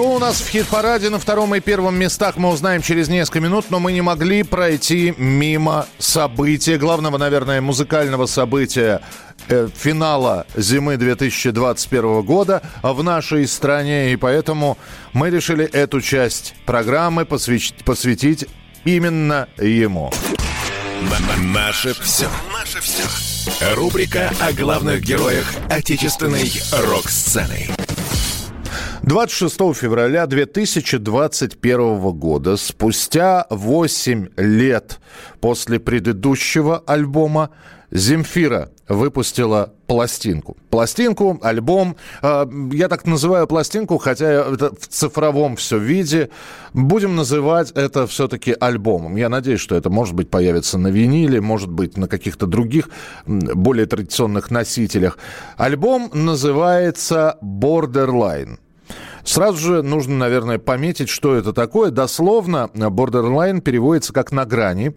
Кто у нас в хит-параде на втором и первом местах, мы узнаем через несколько минут, но мы не могли пройти мимо события, главного, наверное, музыкального события э, финала зимы 2021 года в нашей стране, и поэтому мы решили эту часть программы посвящ- посвятить именно ему. Наше все. Наше все. Рубрика о главных героях отечественной рок-сцены. 26 февраля 2021 года, спустя 8 лет после предыдущего альбома, Земфира выпустила пластинку. Пластинку, альбом, э, я так называю пластинку, хотя это в цифровом все виде. Будем называть это все-таки альбомом. Я надеюсь, что это, может быть, появится на виниле, может быть, на каких-то других более традиционных носителях. Альбом называется Borderline. Сразу же нужно, наверное, пометить, что это такое. Дословно borderline переводится как «на грани»,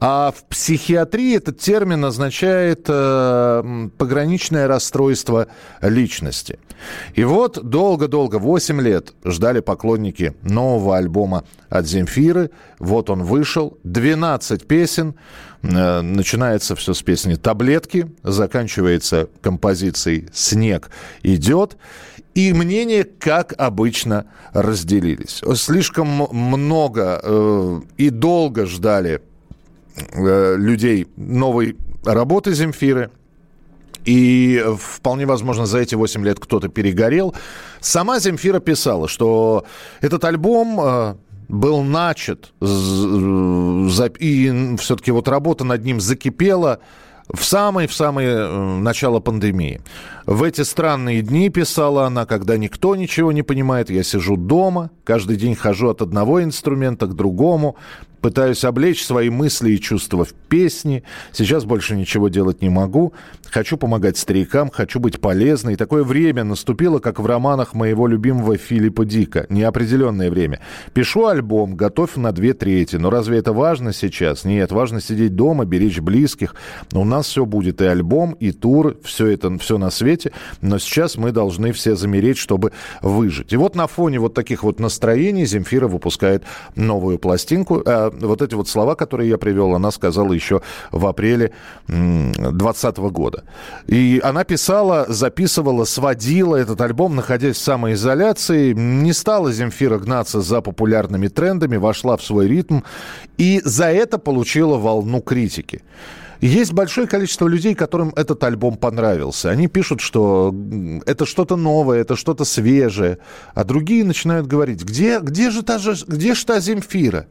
а в психиатрии этот термин означает э, пограничное расстройство личности. И вот долго-долго, 8 лет ждали поклонники нового альбома от Земфиры. Вот он вышел, 12 песен. Э, Начинается все с песни «Таблетки», заканчивается композицией «Снег идет». И мнения, как обычно, разделились. Слишком много э, и долго ждали э, людей новой работы Земфиры. И вполне возможно, за эти 8 лет кто-то перегорел. Сама Земфира писала, что этот альбом э, был начат, за- и все-таки вот работа над ним закипела в самое, в самое э, начало пандемии. В эти странные дни, писала она, когда никто ничего не понимает, я сижу дома, каждый день хожу от одного инструмента к другому, пытаюсь облечь свои мысли и чувства в песни. Сейчас больше ничего делать не могу. Хочу помогать старикам, хочу быть полезной. Такое время наступило, как в романах моего любимого Филиппа Дика. Неопределенное время. Пишу альбом, готов на две трети. Но разве это важно сейчас? Нет, важно сидеть дома, беречь близких. У нас все будет. И альбом, и тур, все это, все на свете. Но сейчас мы должны все замереть, чтобы выжить. И вот на фоне вот таких вот настроений Земфира выпускает новую пластинку. А вот эти вот слова, которые я привел, она сказала еще в апреле 2020 года. И она писала, записывала, сводила этот альбом, находясь в самоизоляции. Не стала Земфира гнаться за популярными трендами, вошла в свой ритм и за это получила волну критики. Есть большое количество людей, которым этот альбом понравился. Они пишут, что это что-то новое, это что-то свежее. А другие начинают говорить, где, где, же, та же, где же та Земфира?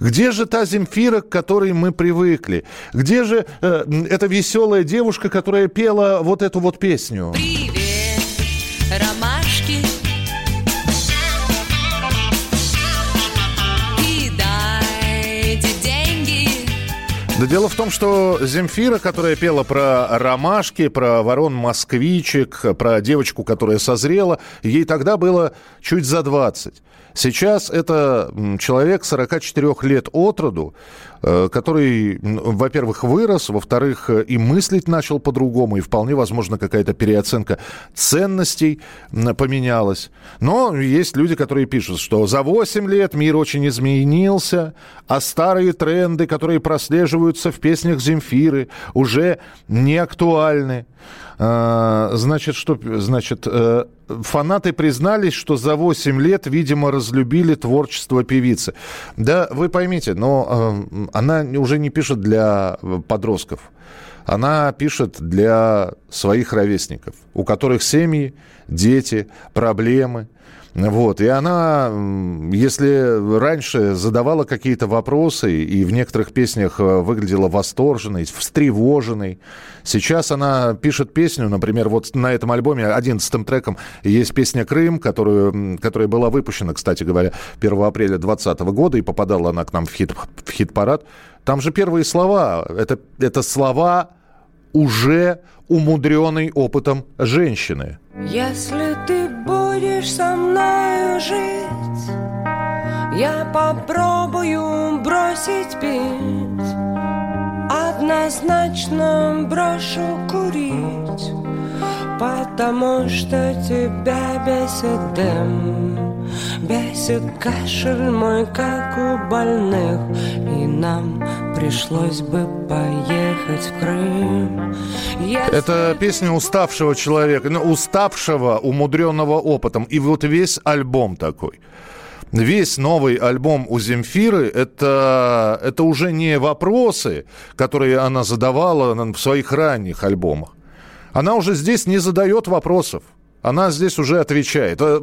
Где же та Земфира, к которой мы привыкли? Где же э, эта веселая девушка, которая пела вот эту вот песню? Привет, ромашки. Да дело в том, что Земфира, которая пела про ромашки, про ворон-москвичек, про девочку, которая созрела, ей тогда было чуть за 20. Сейчас это человек 44 лет от роду, э, который, во-первых, вырос, во-вторых, э, и мыслить начал по-другому, и вполне возможно какая-то переоценка ценностей поменялась. Но есть люди, которые пишут, что за 8 лет мир очень изменился, а старые тренды, которые прослеживаются в песнях Земфиры, уже не актуальны. Значит, что, значит, э, фанаты признались, что за 8 лет, видимо, разлюбили творчество певицы. Да, вы поймите, но э, она уже не пишет для подростков. Она пишет для своих ровесников, у которых семьи, дети, проблемы. Вот. И она, если раньше задавала какие-то вопросы и в некоторых песнях э, выглядела восторженной, встревоженной, сейчас она пишет песню, например, вот на этом альбоме 11 треком есть песня «Крым», которую, которая была выпущена, кстати говоря, 1 апреля 2020 года, и попадала она к нам в, хит, в хит-парад. Там же первые слова, это, это слова уже умудренной опытом женщины. Если ты будешь со мною жить, я попробую бросить пить. Однозначно брошу курить, потому что тебя бесит дым. Бесит кашель мой, как у больных И нам пришлось бы поехать в Крым Если... Это песня уставшего человека, ну, уставшего, умудренного опытом. И вот весь альбом такой весь новый альбом у Земфиры это, это уже не вопросы, которые она задавала в своих ранних альбомах. Она уже здесь не задает вопросов. Она здесь уже отвечает. Э,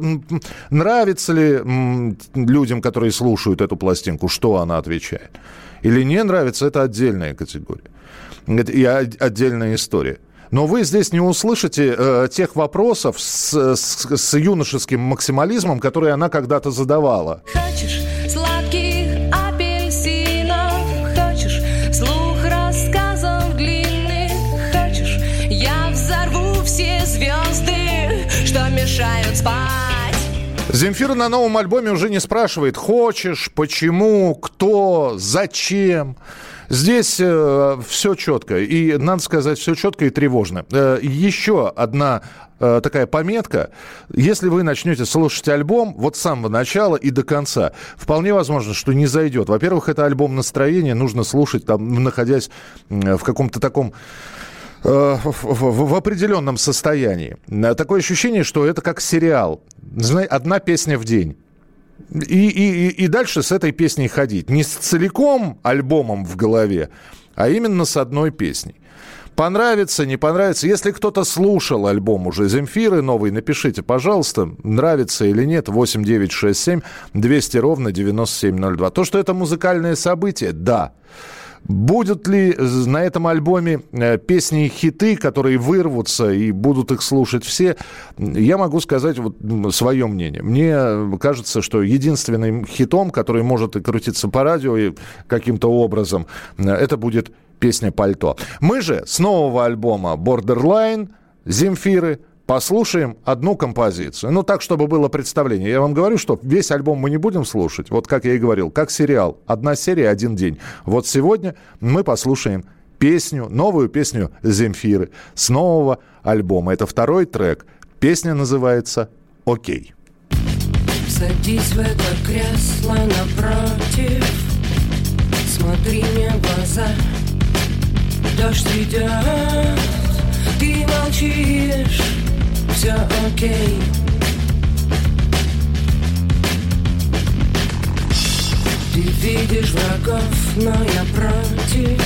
нравится ли людям, которые слушают эту пластинку, что она отвечает? Или не нравится, это отдельная категория. И отдельная история. Но вы здесь не услышите э, тех вопросов с, с, с юношеским максимализмом, которые она когда-то задавала. Земфира на новом альбоме уже не спрашивает, хочешь, почему, кто, зачем. Здесь э, все четко. И, надо сказать, все четко и тревожно. Э, еще одна э, такая пометка. Если вы начнете слушать альбом вот с самого начала и до конца, вполне возможно, что не зайдет. Во-первых, это альбом настроения. Нужно слушать, там, находясь в каком-то таком э, в, в определенном состоянии. Такое ощущение, что это как сериал. Одна песня в день. И, и, и дальше с этой песней ходить. Не с целиком альбомом в голове, а именно с одной песней. Понравится, не понравится. Если кто-то слушал альбом уже Земфиры новый, напишите, пожалуйста, нравится или нет. 8 9 6 7 200 ровно 9702. То, что это музыкальное событие, да. Будут ли на этом альбоме э, песни и хиты, которые вырвутся и будут их слушать все? Я могу сказать вот свое мнение. Мне кажется, что единственным хитом, который может и крутиться по радио и каким-то образом, э, это будет песня «Пальто». Мы же с нового альбома «Borderline» Земфиры послушаем одну композицию. Ну, так, чтобы было представление. Я вам говорю, что весь альбом мы не будем слушать. Вот как я и говорил, как сериал. Одна серия, один день. Вот сегодня мы послушаем песню, новую песню Земфиры с нового альбома. Это второй трек. Песня называется «Окей». Садись в это кресло напротив Смотри мне в глаза Дождь идет, ты молчишь все окей Ты видишь врагов, но я против.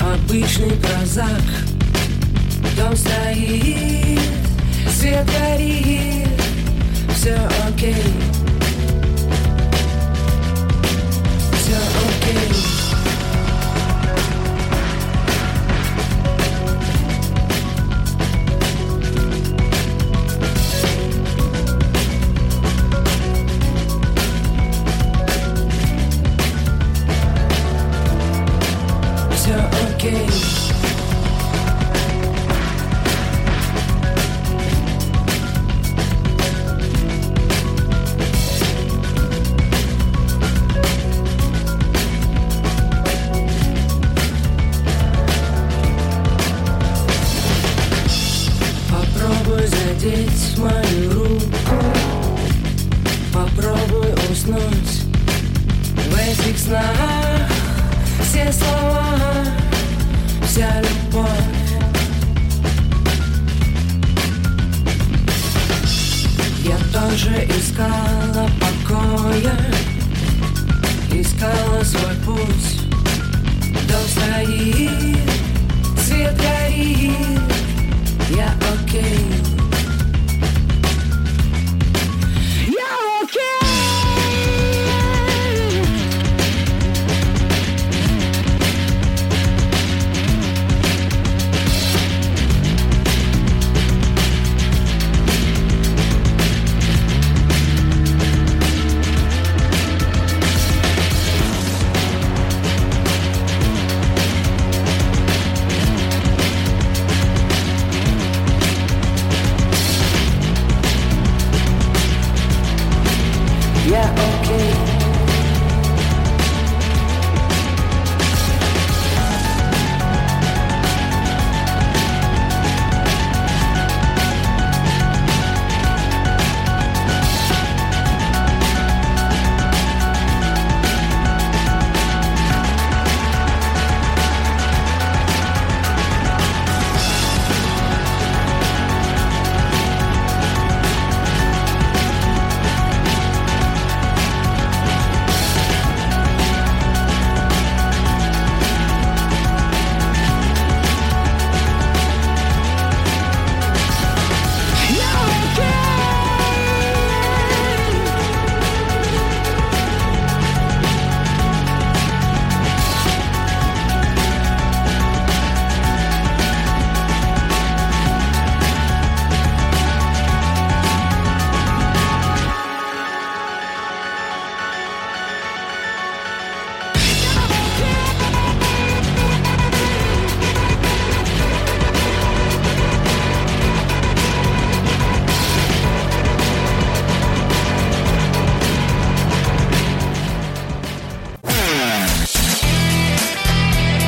Обычный прозак. Дом стоит, свет горит. Все окей. Все окей надеть мою руку Попробуй уснуть В этих снах все слова Вся любовь Я тоже искала покоя, искала свой путь. Дом стоит, свет горит, я окей. Okay. yeah.